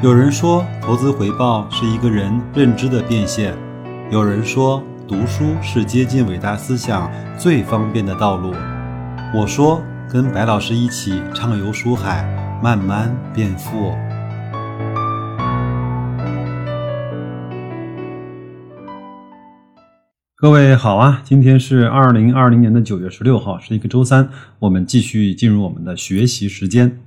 有人说，投资回报是一个人认知的变现；有人说，读书是接近伟大思想最方便的道路。我说，跟白老师一起畅游书海，慢慢变富。各位好啊，今天是二零二零年的九月十六号，是一个周三，我们继续进入我们的学习时间。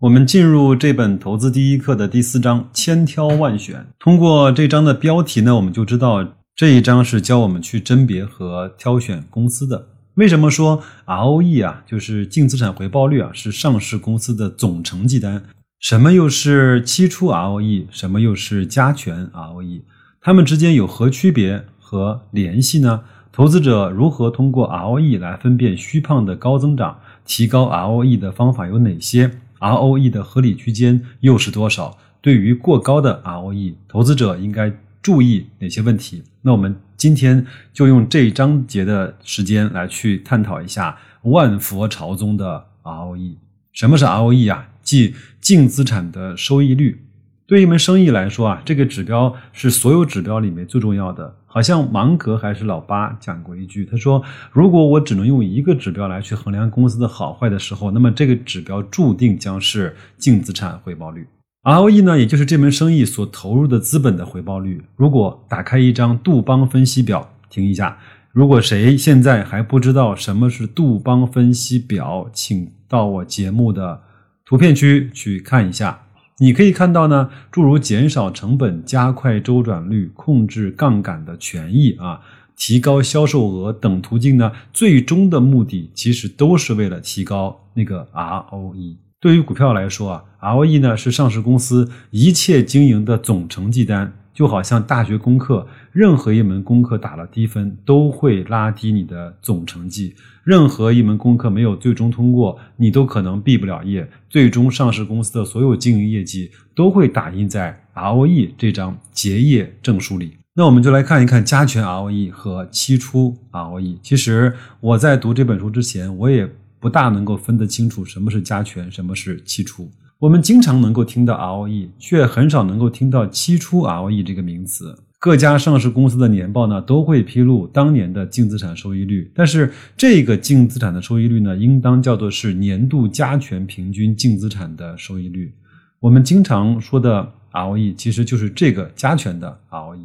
我们进入这本投资第一课的第四章，千挑万选。通过这章的标题呢，我们就知道这一章是教我们去甄别和挑选公司的。为什么说 ROE 啊，就是净资产回报率啊，是上市公司的总成绩单？什么又是期初 ROE？什么又是加权 ROE？它们之间有何区别和联系呢？投资者如何通过 ROE 来分辨虚胖的高增长？提高 ROE 的方法有哪些？ROE 的合理区间又是多少？对于过高的 ROE，投资者应该注意哪些问题？那我们今天就用这一章节的时间来去探讨一下万佛朝宗的 ROE。什么是 ROE 啊？即净资产的收益率。对一门生意来说啊，这个指标是所有指标里面最重要的。好像芒格还是老八讲过一句，他说：“如果我只能用一个指标来去衡量公司的好坏的时候，那么这个指标注定将是净资产回报率 （ROE） 呢，也就是这门生意所投入的资本的回报率。如果打开一张杜邦分析表，停一下，如果谁现在还不知道什么是杜邦分析表，请到我节目的图片区去看一下。”你可以看到呢，诸如减少成本、加快周转率、控制杠杆的权益啊，提高销售额等途径呢，最终的目的其实都是为了提高那个 ROE。对于股票来说啊，ROE 呢是上市公司一切经营的总成绩单。就好像大学功课，任何一门功课打了低分，都会拉低你的总成绩；任何一门功课没有最终通过，你都可能毕不了业。最终，上市公司的所有经营业绩都会打印在 ROE 这张结业证书里。那我们就来看一看加权 ROE 和期初 ROE。其实我在读这本书之前，我也不大能够分得清楚什么是加权，什么是期初。我们经常能够听到 ROE，却很少能够听到期初 ROE 这个名词。各家上市公司的年报呢，都会披露当年的净资产收益率，但是这个净资产的收益率呢，应当叫做是年度加权平均净资产的收益率。我们经常说的 ROE，其实就是这个加权的 ROE。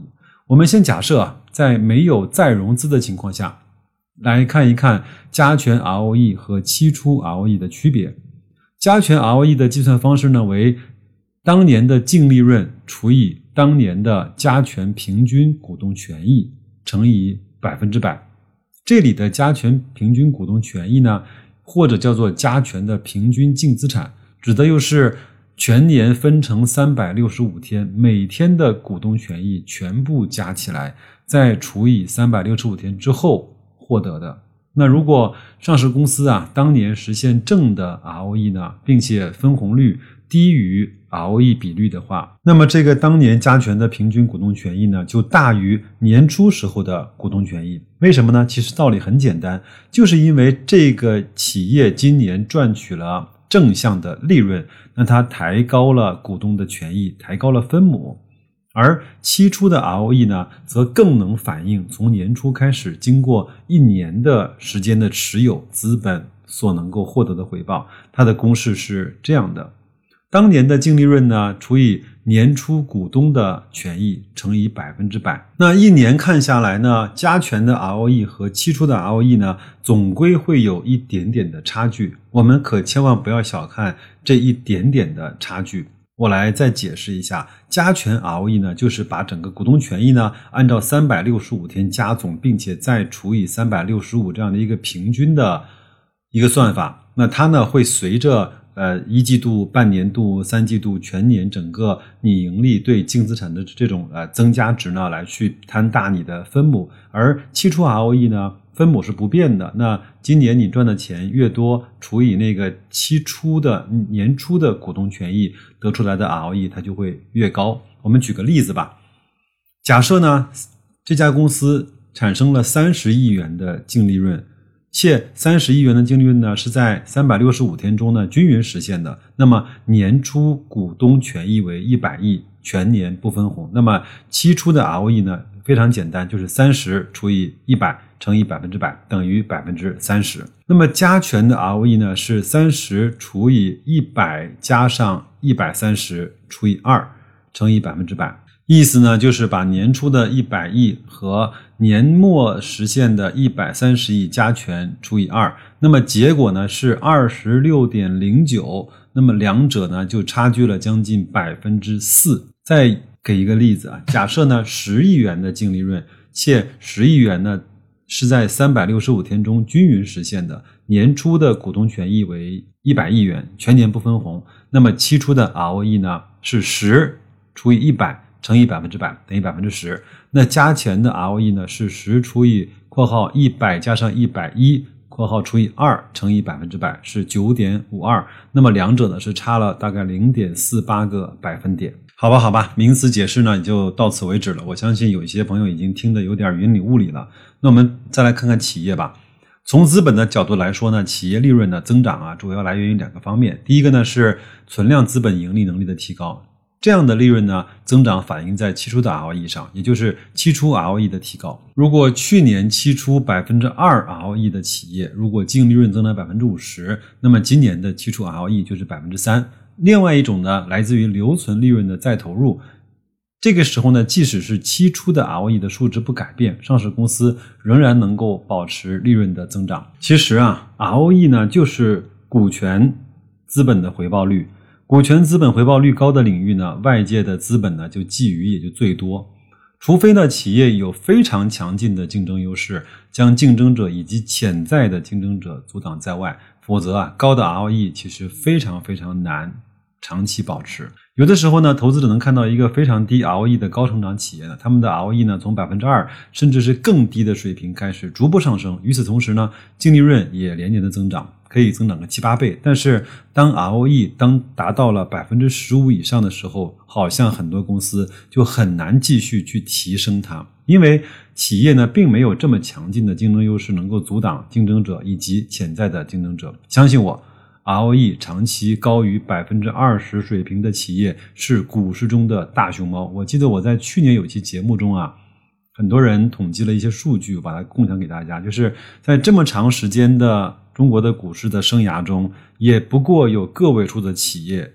我们先假设啊，在没有再融资的情况下，来看一看加权 ROE 和期初 ROE 的区别。加权 ROE 的计算方式呢，为当年的净利润除以当年的加权平均股东权益乘以百分之百。这里的加权平均股东权益呢，或者叫做加权的平均净资产，指的又是全年分成三百六十五天，每天的股东权益全部加起来，再除以三百六十五天之后获得的。那如果上市公司啊当年实现正的 ROE 呢，并且分红率低于 ROE 比率的话，那么这个当年加权的平均股东权益呢，就大于年初时候的股东权益。为什么呢？其实道理很简单，就是因为这个企业今年赚取了正向的利润，那它抬高了股东的权益，抬高了分母。而期初的 ROE 呢，则更能反映从年初开始，经过一年的时间的持有资本所能够获得的回报。它的公式是这样的：当年的净利润呢，除以年初股东的权益乘以百分之百。那一年看下来呢，加权的 ROE 和期初的 ROE 呢，总归会有一点点的差距。我们可千万不要小看这一点点的差距。我来再解释一下，加权 ROE 呢，就是把整个股东权益呢，按照三百六十五天加总，并且再除以三百六十五这样的一个平均的一个算法。那它呢，会随着呃一季度、半年度、三季度、全年整个你盈利对净资产的这种呃增加值呢，来去摊大你的分母。而期初 ROE 呢？分母是不变的，那今年你赚的钱越多，除以那个期初的年初的股东权益得出来的 ROE，它就会越高。我们举个例子吧，假设呢这家公司产生了三十亿元的净利润，且三十亿元的净利润呢是在三百六十五天中呢均匀实现的。那么年初股东权益为一百亿，全年不分红。那么期初的 ROE 呢非常简单，就是三十除以一百乘以百分之百等于百分之三十。那么加权的 ROE 呢是三十除以一百加上一百三十除以二乘以百分之百。意思呢，就是把年初的一百亿和年末实现的一百三十亿加权除以二，那么结果呢是二十六点零九，那么两者呢就差距了将近百分之四。再给一个例子啊，假设呢十亿元的净利润，且十亿元呢是在三百六十五天中均匀实现的，年初的股东权益为一百亿元，全年不分红，那么期初的 ROE 呢是十除以一百。乘以百分之百等于百分之十，那加权的 ROE 呢是十除以括号一百加上一百一括号除以二乘以百分之百是九点五二，那么两者呢是差了大概零点四八个百分点。好吧，好吧，名词解释呢也就到此为止了。我相信有一些朋友已经听得有点云里雾里了。那我们再来看看企业吧。从资本的角度来说呢，企业利润的增长啊，主要来源于两个方面。第一个呢是存量资本盈利能力的提高。这样的利润呢，增长反映在期初的 ROE 上，也就是期初 ROE 的提高。如果去年期初百分之二 ROE 的企业，如果净利润增长百分之五十，那么今年的期初 ROE 就是百分之三。另外一种呢，来自于留存利润的再投入，这个时候呢，即使是期初的 ROE 的数值不改变，上市公司仍然能够保持利润的增长。其实啊，ROE 呢，就是股权资本的回报率。股权资本回报率高的领域呢，外界的资本呢就觊觎也就最多。除非呢企业有非常强劲的竞争优势，将竞争者以及潜在的竞争者阻挡在外，否则啊高的 ROE 其实非常非常难长期保持。有的时候呢，投资者能看到一个非常低 ROE 的高成长企业呢，他们的 ROE 呢从百分之二甚至是更低的水平开始逐步上升。与此同时呢，净利润也连年的增长。可以增长个七八倍，但是当 ROE 当达到了百分之十五以上的时候，好像很多公司就很难继续去提升它，因为企业呢并没有这么强劲的竞争优势能够阻挡竞争者以及潜在的竞争者。相信我，ROE 长期高于百分之二十水平的企业是股市中的大熊猫。我记得我在去年有期节目中啊，很多人统计了一些数据，把它共享给大家，就是在这么长时间的。中国的股市的生涯中，也不过有个位数的企业，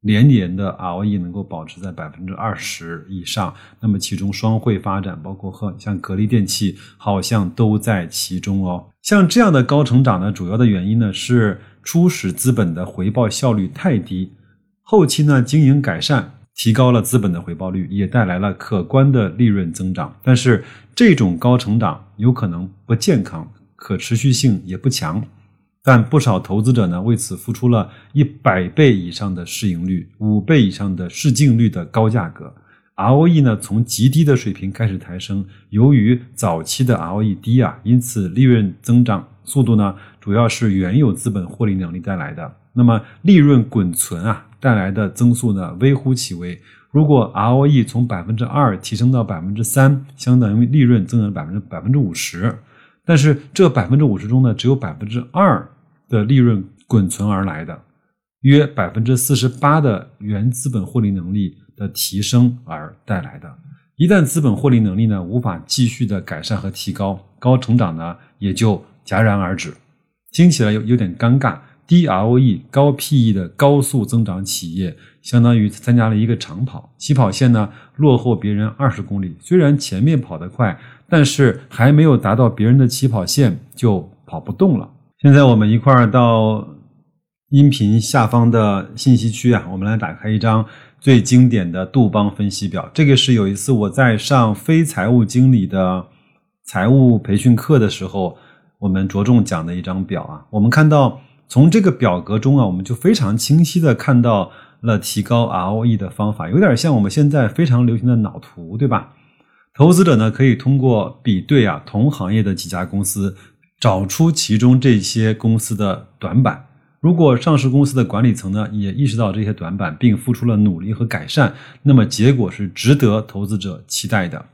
连年的 ROE 能够保持在百分之二十以上。那么其中双汇发展，包括和像格力电器，好像都在其中哦。像这样的高成长呢，主要的原因呢是初始资本的回报效率太低，后期呢经营改善，提高了资本的回报率，也带来了可观的利润增长。但是这种高成长有可能不健康，可持续性也不强。但不少投资者呢，为此付出了一百倍以上的市盈率、五倍以上的市净率的高价格。ROE 呢，从极低的水平开始抬升。由于早期的 ROE 低啊，因此利润增长速度呢，主要是原有资本获利能力带来的。那么利润滚存啊带来的增速呢，微乎其微。如果 ROE 从百分之二提升到百分之三，相当于利润增长百分之百分之五十。但是这百分之五十中呢，只有百分之二。的利润滚存而来的，约百分之四十八的原资本获利能力的提升而带来的。一旦资本获利能力呢无法继续的改善和提高，高成长呢也就戛然而止。听起来有有点尴尬。低 ROE、高 PE 的高速增长企业，相当于参加了一个长跑，起跑线呢落后别人二十公里。虽然前面跑得快，但是还没有达到别人的起跑线就跑不动了。现在我们一块儿到音频下方的信息区啊，我们来打开一张最经典的杜邦分析表。这个是有一次我在上非财务经理的财务培训课的时候，我们着重讲的一张表啊。我们看到从这个表格中啊，我们就非常清晰的看到了提高 ROE 的方法，有点像我们现在非常流行的脑图，对吧？投资者呢可以通过比对啊同行业的几家公司。找出其中这些公司的短板。如果上市公司的管理层呢也意识到这些短板，并付出了努力和改善，那么结果是值得投资者期待的。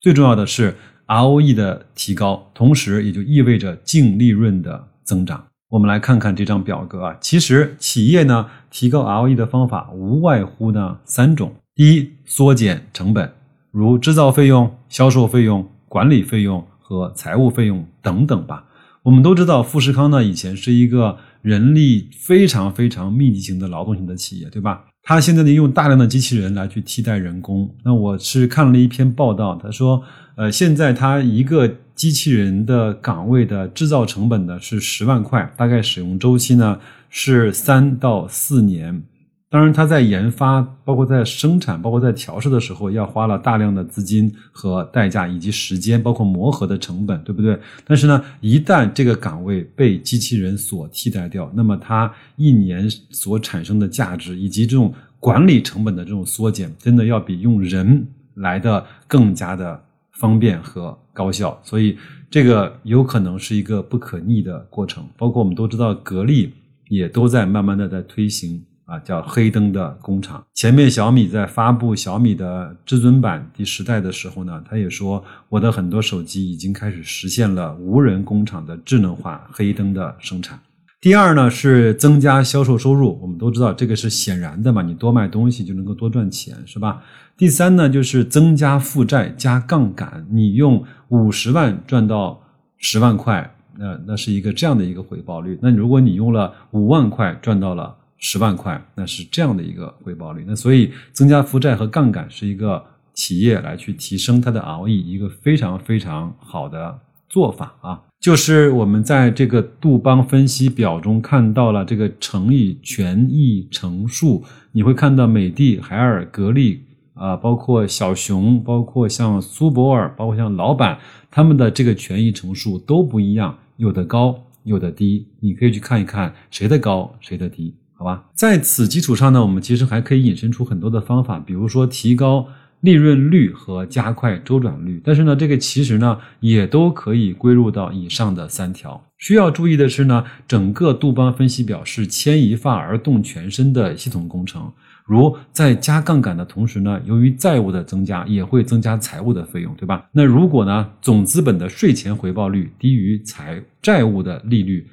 最重要的是 ROE 的提高，同时也就意味着净利润的增长。我们来看看这张表格啊，其实企业呢提高 ROE 的方法无外乎呢三种：第一，缩减成本，如制造费用、销售费用、管理费用和财务费用等等吧。我们都知道，富士康呢以前是一个人力非常非常密集型的劳动型的企业，对吧？它现在呢用大量的机器人来去替代人工。那我是看了一篇报道，他说，呃，现在它一个机器人的岗位的制造成本呢是十万块，大概使用周期呢是三到四年。当然，它在研发、包括在生产、包括在调试的时候，要花了大量的资金和代价，以及时间，包括磨合的成本，对不对？但是呢，一旦这个岗位被机器人所替代掉，那么它一年所产生的价值，以及这种管理成本的这种缩减，真的要比用人来的更加的方便和高效。所以，这个有可能是一个不可逆的过程。包括我们都知道，格力也都在慢慢的在推行。啊，叫黑灯的工厂。前面小米在发布小米的至尊版第十代的时候呢，他也说我的很多手机已经开始实现了无人工厂的智能化黑灯的生产。第二呢是增加销售收入，我们都知道这个是显然的嘛，你多卖东西就能够多赚钱，是吧？第三呢就是增加负债加杠杆，你用五十万赚到十万块，那那是一个这样的一个回报率。那如果你用了五万块赚到了。十万块，那是这样的一个回报率。那所以增加负债和杠杆是一个企业来去提升它的 ROE 一个非常非常好的做法啊。就是我们在这个杜邦分析表中看到了这个乘以权益乘数，你会看到美的、海尔、格力啊，包括小熊，包括像苏泊尔，包括像老板，他们的这个权益乘数都不一样，有的高，有的低。你可以去看一看谁的高，谁的低。好吧，在此基础上呢，我们其实还可以引申出很多的方法，比如说提高利润率和加快周转率。但是呢，这个其实呢也都可以归入到以上的三条。需要注意的是呢，整个杜邦分析表是牵一发而动全身的系统工程。如在加杠杆的同时呢，由于债务的增加，也会增加财务的费用，对吧？那如果呢，总资本的税前回报率低于财债务的利率。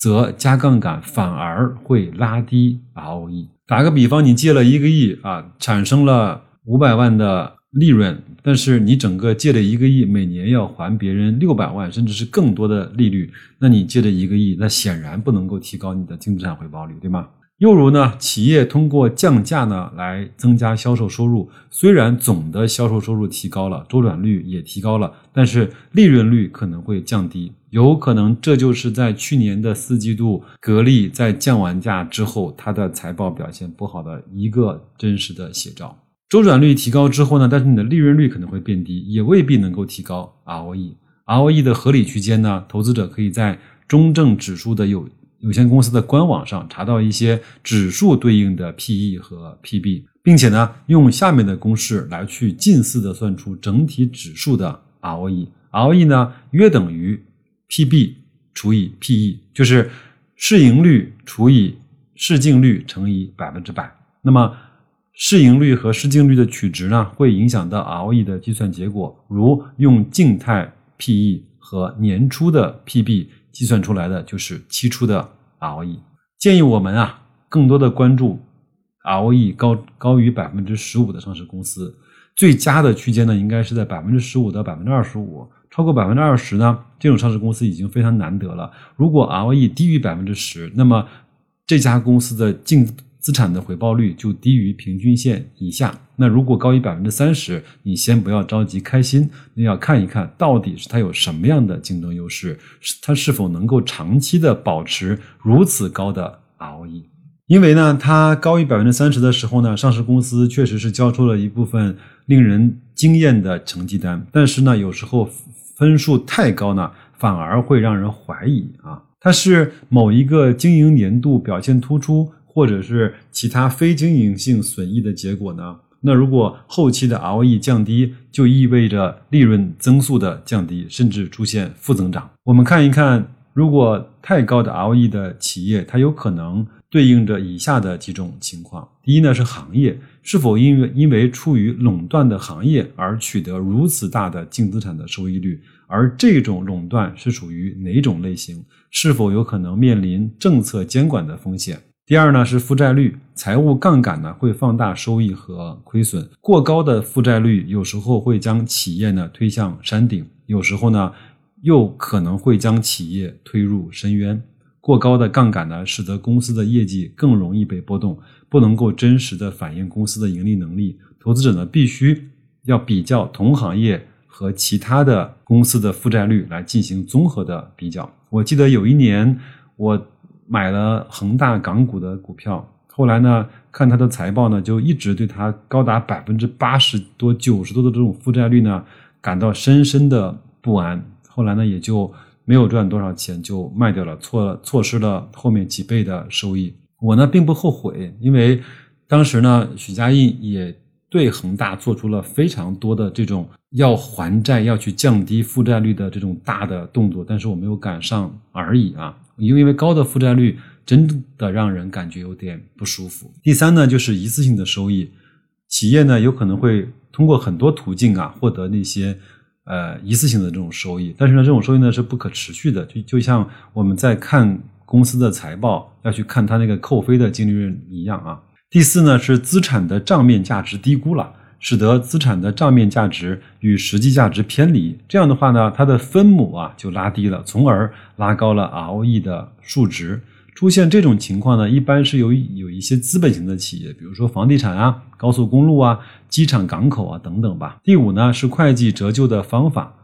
则加杠杆反而会拉低 ROE。打个比方，你借了一个亿啊，产生了五百万的利润，但是你整个借了一个亿，每年要还别人六百万，甚至是更多的利率，那你借了一个亿，那显然不能够提高你的净资产回报率，对吗？又如呢，企业通过降价呢来增加销售收入，虽然总的销售收入提高了，周转率也提高了，但是利润率可能会降低，有可能这就是在去年的四季度，格力在降完价之后，它的财报表现不好的一个真实的写照。周转率提高之后呢，但是你的利润率可能会变低，也未必能够提高 ROE。ROE 的合理区间呢，投资者可以在中证指数的有。有限公司的官网上查到一些指数对应的 P/E 和 P/B，并且呢，用下面的公式来去近似的算出整体指数的 ROE。ROE 呢，约等于 P/B 除以 P/E，就是市盈率除以市净率乘以百分之百。那么，市盈率和市净率的取值呢，会影响到 ROE 的计算结果。如用静态 P/E 和年初的 P/B。计算出来的就是期初的 ROE。建议我们啊，更多的关注 ROE 高高于百分之十五的上市公司。最佳的区间呢，应该是在百分之十五到百分之二十五。超过百分之二十呢，这种上市公司已经非常难得了。如果 ROE 低于百分之十，那么这家公司的净资产的回报率就低于平均线以下。那如果高于百分之三十，你先不要着急开心，你要看一看到底是它有什么样的竞争优势，它是否能够长期的保持如此高的 ROE。因为呢，它高于百分之三十的时候呢，上市公司确实是交出了一部分令人惊艳的成绩单，但是呢，有时候分数太高呢，反而会让人怀疑啊，它是某一个经营年度表现突出。或者是其他非经营性损益的结果呢？那如果后期的 ROE 降低，就意味着利润增速的降低，甚至出现负增长。我们看一看如果太高的 ROE 的企业，它有可能对应着以下的几种情况：第一呢是行业是否因为因为处于垄断的行业而取得如此大的净资产的收益率，而这种垄断是属于哪种类型？是否有可能面临政策监管的风险？第二呢是负债率，财务杠杆呢会放大收益和亏损，过高的负债率有时候会将企业呢推向山顶，有时候呢又可能会将企业推入深渊。过高的杠杆呢，使得公司的业绩更容易被波动，不能够真实的反映公司的盈利能力。投资者呢必须要比较同行业和其他的公司的负债率来进行综合的比较。我记得有一年我。买了恒大港股的股票，后来呢，看它的财报呢，就一直对它高达百分之八十多、九十多的这种负债率呢，感到深深的不安。后来呢，也就没有赚多少钱，就卖掉了，错错失了后面几倍的收益。我呢，并不后悔，因为当时呢，许家印也对恒大做出了非常多的这种要还债、要去降低负债率的这种大的动作，但是我没有赶上而已啊。又因为高的负债率真的让人感觉有点不舒服。第三呢，就是一次性的收益，企业呢有可能会通过很多途径啊获得那些呃一次性的这种收益，但是呢这种收益呢是不可持续的，就就像我们在看公司的财报要去看它那个扣非的净利润一样啊。第四呢是资产的账面价值低估了。使得资产的账面价值与实际价值偏离，这样的话呢，它的分母啊就拉低了，从而拉高了 ROE 的数值。出现这种情况呢，一般是由有一些资本型的企业，比如说房地产啊、高速公路啊、机场、港口啊等等吧。第五呢是会计折旧的方法，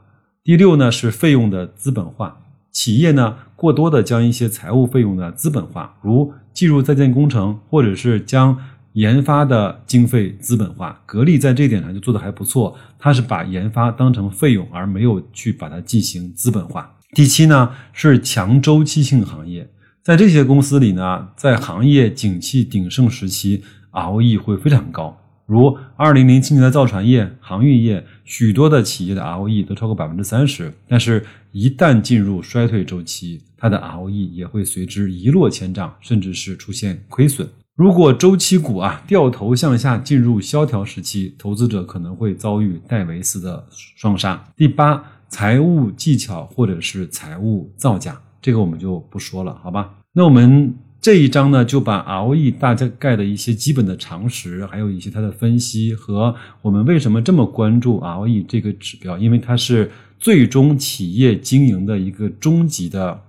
第六呢是费用的资本化。企业呢过多的将一些财务费用的资本化，如计入在建工程，或者是将。研发的经费资本化，格力在这点上就做的还不错。它是把研发当成费用，而没有去把它进行资本化。第七呢是强周期性行业，在这些公司里呢，在行业景气鼎盛时期，ROE 会非常高。如二零零七年的造船业、航运业，许多的企业的 ROE 都超过百分之三十。但是，一旦进入衰退周期，它的 ROE 也会随之一落千丈，甚至是出现亏损。如果周期股啊掉头向下进入萧条时期，投资者可能会遭遇戴维斯的双杀。第八，财务技巧或者是财务造假，这个我们就不说了，好吧？那我们这一章呢，就把 ROE 大概的一些基本的常识，还有一些它的分析和我们为什么这么关注 ROE 这个指标，因为它是最终企业经营的一个终极的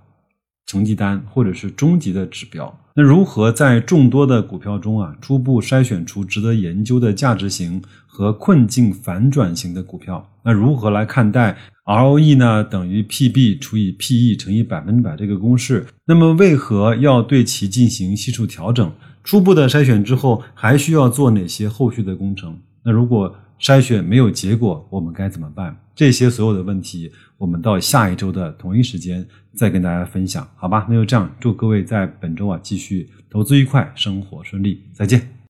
成绩单，或者是终极的指标。那如何在众多的股票中啊，初步筛选出值得研究的价值型和困境反转型的股票？那如何来看待 ROE 呢？等于 PB 除以 PE 乘以百分之百这个公式？那么为何要对其进行系数调整？初步的筛选之后，还需要做哪些后续的工程？那如果筛选没有结果，我们该怎么办？这些所有的问题，我们到下一周的同一时间再跟大家分享，好吧？那就这样，祝各位在本周啊继续投资愉快，生活顺利，再见。